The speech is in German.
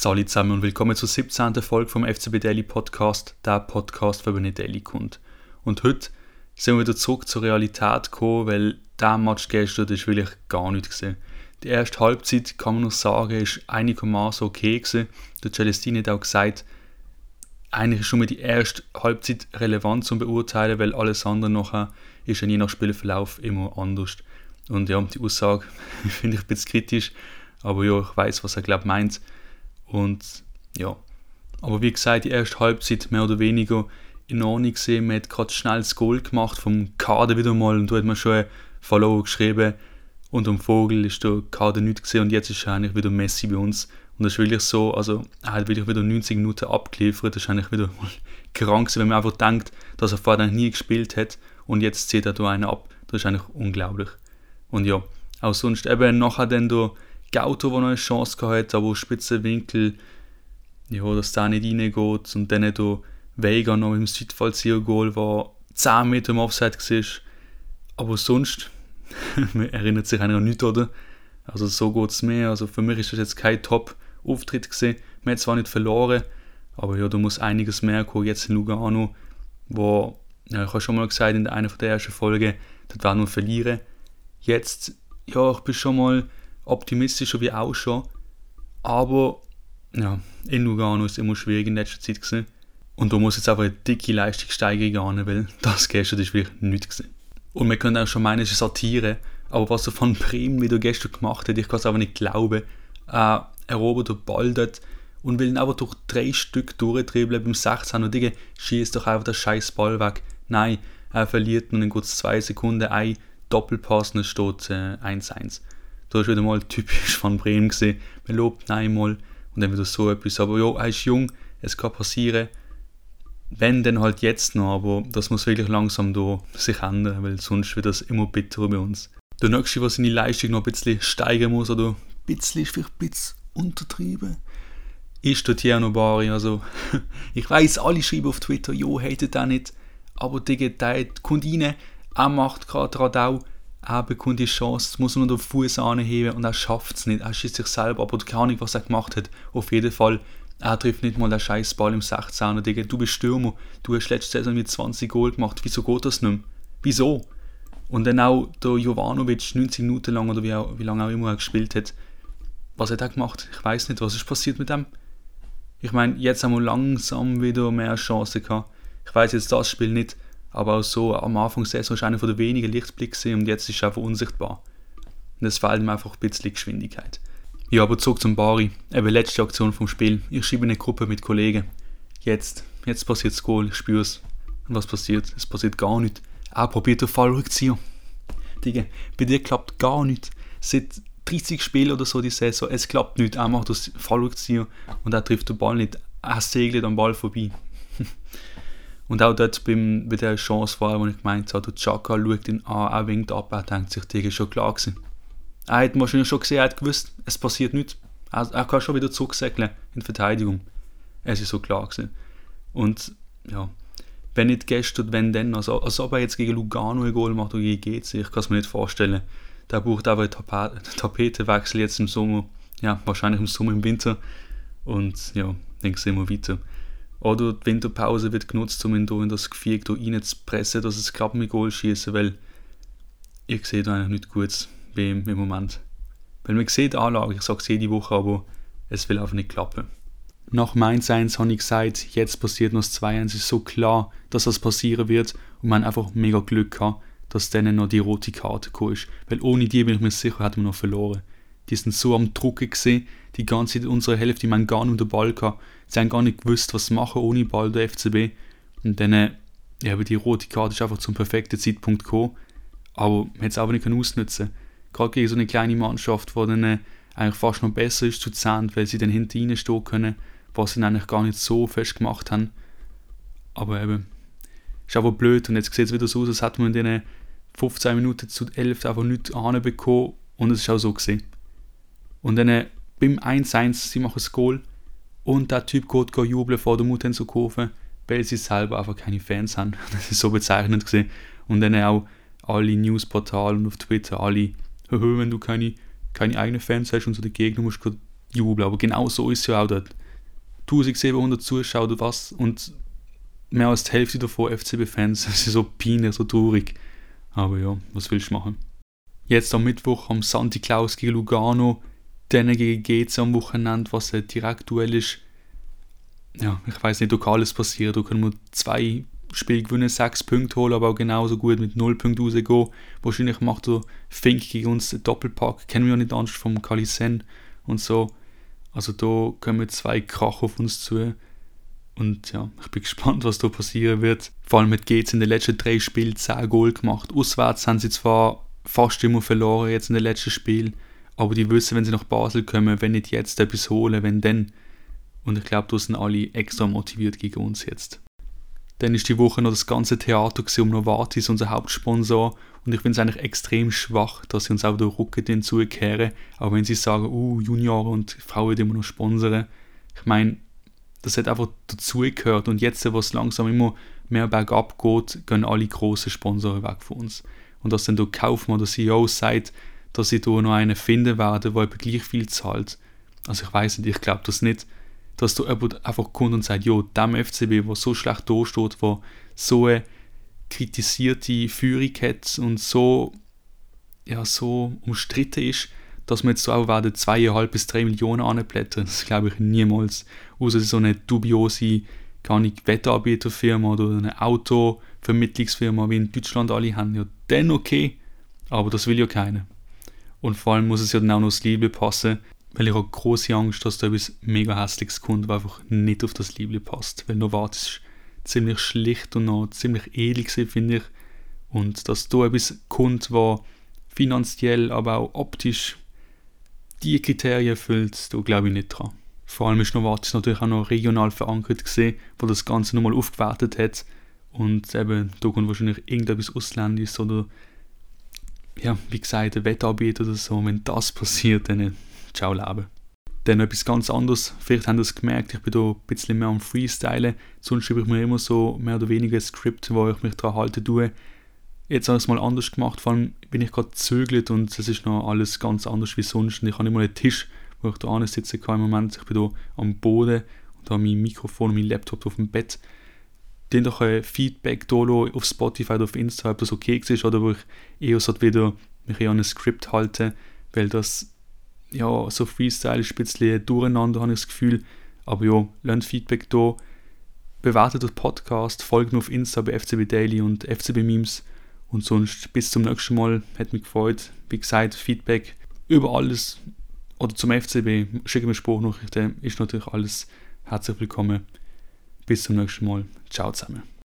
Salut zusammen und willkommen zur 17. Folge vom FCB Daily Podcast, der Podcast für eine Daily Kund. Und heute sind wir wieder zurück zur Realität gekommen, weil der Match gestern ist wirklich gar nicht gesehen. Die erste Halbzeit, kann man noch sagen, ist einigermaßen okay gewesen. Der Celestine hat auch gesagt, eigentlich ist schon mal die erste Halbzeit relevant zum Beurteilen, weil alles andere nachher ist ja je nach Spielverlauf immer anders. Und ja, die Aussage finde ich ein bisschen kritisch, aber ja, ich weiß, was er glaubt meint. Und ja, aber wie gesagt, die erste Halbzeit mehr oder weniger in Ordnung gesehen. Man hat gerade schnell das Goal gemacht vom Kader wieder mal und da hat man schon Follow geschrieben. Und am Vogel ist der Kader nicht gesehen und jetzt ist eigentlich wieder Messi bei uns. Und das ist wirklich so, also er hat wirklich wieder 90 Minuten abgeliefert. Das ist eigentlich wieder mal krank, wenn man einfach denkt, dass er vorher nie gespielt hat und jetzt zieht er da einen ab. Das ist eigentlich unglaublich. Und ja, auch sonst eben nachher dann der Gauto, der noch eine Chance gehabt hat, aber Spitzenwinkel, ja, dass der nicht reingeht und dann der Vega noch im Südfallzieher-Goal war 10 Meter im Offside war. Aber sonst, man erinnert sich an nichts, oder? Also so geht es mir. Also für mich ist das jetzt kein Top-Auftritt gesehen. Man hat zwar nicht verloren, aber ja, da muss einiges mehr kommen. Jetzt in Lugano, wo, ja, ich habe schon mal gesagt in einer der ersten Folgen, das war nur verlieren. Jetzt, ja, ich bin schon mal optimistischer wie auch schon. Aber ja, in Lugano ist immer schwierig in letzter Zeit gewesen. Und da muss jetzt einfach eine dicke Leistungssteigerung gehen, weil das gestern ist wirklich nichts gewesen. Und wir können auch schon meinen, es ist Satire, aber was er von Bremen wieder gestern gemacht hat, ich kann es einfach nicht glauben. Äh, erobert den Ball und will ihn aber durch drei Stück durchdribbeln beim 16 und Digga, schießt doch einfach den scheiß Ball weg. Nein, er verliert nun in kurz zwei Sekunden ein Doppelpass und es steht 1-1. Äh, da ist wieder mal typisch von Bremen gesehen. Man lobt einmal und dann wieder so etwas. Aber ja, er ist jung, es kann passieren. Wenn, dann halt jetzt noch, aber das muss wirklich langsam da sich ändern, weil sonst wird das immer bitterer bei uns. Der nächste, was seine Leistung noch ein bisschen steigern muss, oder ein bisschen ist vielleicht ein bisschen untertrieben, ist der Tierno Bari. Also, ich weiß, alle schreiben auf Twitter, jo, hatet er nicht, aber Digga, der kommt rein, er macht gerade Radau, er bekommt die Chance, muss nur den Fuß anheben und er schafft es nicht. Er schießt sich selber, aber keine Ahnung, was er gemacht hat. Auf jeden Fall, er trifft nicht mal den scheiß Ball im 16er. Digga, du bist Stürmer, du hast letzte Saison mit 20 Goal gemacht. Wieso geht das nicht mehr? Wieso? Und dann auch der Jovanovic 90 Minuten lang oder wie, wie lange auch immer er gespielt hat. Was hat er gemacht? Ich weiß nicht, was ist passiert mit dem? Ich meine, jetzt haben wir langsam wieder mehr Chancen gehabt. Ich weiß jetzt das Spiel nicht, aber auch so am Anfang der Saison ist einer der wenigen Lichtblicke und jetzt ist er einfach unsichtbar. Und es fehlt ihm einfach ein bisschen Geschwindigkeit. Ja, aber zurück zum Bari. Eben letzte Aktion vom Spiel. Ich schreibe eine Gruppe mit Kollegen. Jetzt, jetzt passiert das Goal, ich spüre es. Und was passiert? Es passiert gar nichts. Er probiert den Fallrückzieher. Digga, bei dir klappt gar nichts. Seit 30 Spielen oder so die Saison, es klappt nicht. Er macht das Fallrückzieher und er trifft den Ball nicht. Er segelt am Ball vorbei. Und auch dort beim, bei der Chance war, wo ich gemeint habe, der Chaka schaut ihn an, er winkt ab, er denkt sich, Digga, ist schon klar gewesen. Er hat wahrscheinlich schon gesehen, er hat gewusst, es passiert nichts. Er, er kann schon wieder zurücksäckeln in Verteidigung. Es ist so klar gewesen. Und ja, wenn nicht gestern, wenn dann, also als ob er jetzt gegen Lugano ein Goal macht oder gegen GC, ich kann es mir nicht vorstellen. Der braucht aber einen Tapetenwechsel jetzt im Sommer, ja, wahrscheinlich im Sommer, im Winter. Und ja, dann sehen wir weiter. Oder die Winterpause wird genutzt, um in, in das Gefühl reinzupressen, dass es klappt mit Goal schießen, weil ich sehe da eigentlich nicht gut beim, im Moment. Weil man sieht die Anlage, ich sage es jede Woche, aber es will einfach nicht klappen. Nach Mainz 1 habe ich gesagt, jetzt passiert noch das 2-1, es ist so klar, dass das passieren wird und man einfach mega Glück gehabt, dass dann noch die rote Karte gekommen ist. Weil ohne die bin ich mir sicher, hätten wir noch verloren. Die sind so am Drucken gesehen, die ganze Zeit unsere Hälfte, die haben gar nicht den Ball gehabt. Sie haben gar nicht gewusst, was machen ohne Ball der FCB. Und dann, äh, ja, die rote Karte ist einfach zum perfekten Zeitpunkt gekommen. Aber man hat es aber nicht ausnutzen Gerade gegen so eine kleine Mannschaft, die dann äh, eigentlich fast noch besser ist zu Zahn, weil sie dann hinten reinstehen können, was sie eigentlich gar nicht so fest gemacht haben. Aber eben, ist aber blöd und jetzt sieht es wieder so aus, als hätte man in den 15 Minuten zu 11 einfach nichts bekommen und es ist auch so gesehen. Und dann äh, beim 1-1, sie machen das Goal und der Typ geht, geht jubeln vor der Mutter zu kaufen, weil sie selber einfach keine Fans haben. Das ist so bezeichnend gesehen. Und dann auch alle Newsportale und auf Twitter, alle, wenn du keine, keine eigenen Fans hast und so die Gegner musst du jubeln. Aber genau so ist es ja auch dort. 1700 Zuschauer oder was und mehr als die Hälfte davon FCB-Fans. Das ist so peinlich, so traurig. Aber ja, was willst du machen? Jetzt am Mittwoch am Santi Claus gegen Lugano, gegen GC am Wochenende, was ein Direktduell ist. Ja, ich weiß nicht, da alles passieren. Da können wir zwei Spiele gewinnen, sechs Punkte holen, aber auch genauso gut mit null Punkten rausgehen. Wahrscheinlich macht der Fink gegen uns einen Doppelpack. Kennen wir ja nicht anders vom Kalisen und so. Also da kommen zwei Krach auf uns zu. Und ja, ich bin gespannt, was da passieren wird. Vor allem mit GC in den letzten drei Spielen 10 Goal gemacht. Auswärts haben sie zwar fast immer verloren jetzt in den letzten Spielen, aber die wissen, wenn sie nach Basel kommen, wenn nicht jetzt etwas holen, wenn dann. Und ich glaube, da sind alle extra motiviert gegen uns jetzt. Dann ist die Woche noch das ganze Theater um Novartis, unser Hauptsponsor. Und ich finde es eigentlich extrem schwach, dass sie uns auch den Rücken zukehren, auch wenn sie sagen, uh, Junior und Frauen immer noch sponsern. Ich meine, das hat einfach dazugehört. Und jetzt, wo es langsam immer mehr bergab geht, gehen alle großen Sponsoren weg von uns. Und dass dann der Kaufmann, der CEO, sagt, dass sie da noch einen finden werden, der gleich viel zahlt. Also ich weiß nicht, ich glaube das nicht dass du jemand einfach kommt und sagt, jo, dem FCB, der so schlecht dasteht, der so eine kritisierte Führung hat und so, ja, so umstritten ist, dass wir jetzt so auch werden zweieinhalb bis drei Millionen anblättern. Das glaube ich niemals. Außer so eine dubiose, gar nicht Wetteranbieterfirma oder eine Autovermittlungsfirma, wie in Deutschland alle haben. Ja, dann okay. Aber das will ja keiner. Und vor allem muss es ja dann auch noch das Liebe passen, weil ich habe große Angst, dass da etwas mega hässliches kommt, was einfach nicht auf das Liebling passt. Weil Novartis ist ziemlich schlicht und noch ziemlich edel finde ich. Und dass da etwas kommt, was finanziell, aber auch optisch die Kriterien erfüllt, da glaube ich nicht dran. Vor allem ist Novartis natürlich auch noch regional verankert gesehen, wo das Ganze nochmal aufgewertet hat. Und eben, da kommt wahrscheinlich irgendetwas Ausländisches oder ja, wie gesagt, ein Wettanbieter oder so. Wenn das passiert, dann ciao Leben. Dann etwas ganz anderes, vielleicht ihr es gemerkt, ich bin da ein bisschen mehr am Freestylen, sonst schreibe ich mir immer so mehr oder weniger ein Skript, wo ich mich daran halten tue. Jetzt habe ich es mal anders gemacht, vor allem bin ich gerade zögert und es ist noch alles ganz anders wie sonst. Und ich habe mal einen Tisch, wo ich da sitzen kann im Moment. Ich bin da am Boden und habe mein Mikrofon und mein Laptop auf dem Bett. Dann doch ein Feedback da auf Spotify oder auf Insta, ob das okay ist oder wo ich eher so wieder mich an ein Skript halte, weil das ja, so Freestyle ist ein bisschen durcheinander, habe ich das Gefühl. Aber ja, lernt Feedback da. Bewertet den Podcast, folgt mir auf Insta bei FCB Daily und FCB Memes. Und sonst bis zum nächsten Mal. Hat mich gefreut. Wie gesagt, Feedback über alles oder zum FCB. Schicke mir Spruchnachrichten. Ist natürlich alles herzlich willkommen. Bis zum nächsten Mal. Ciao zusammen.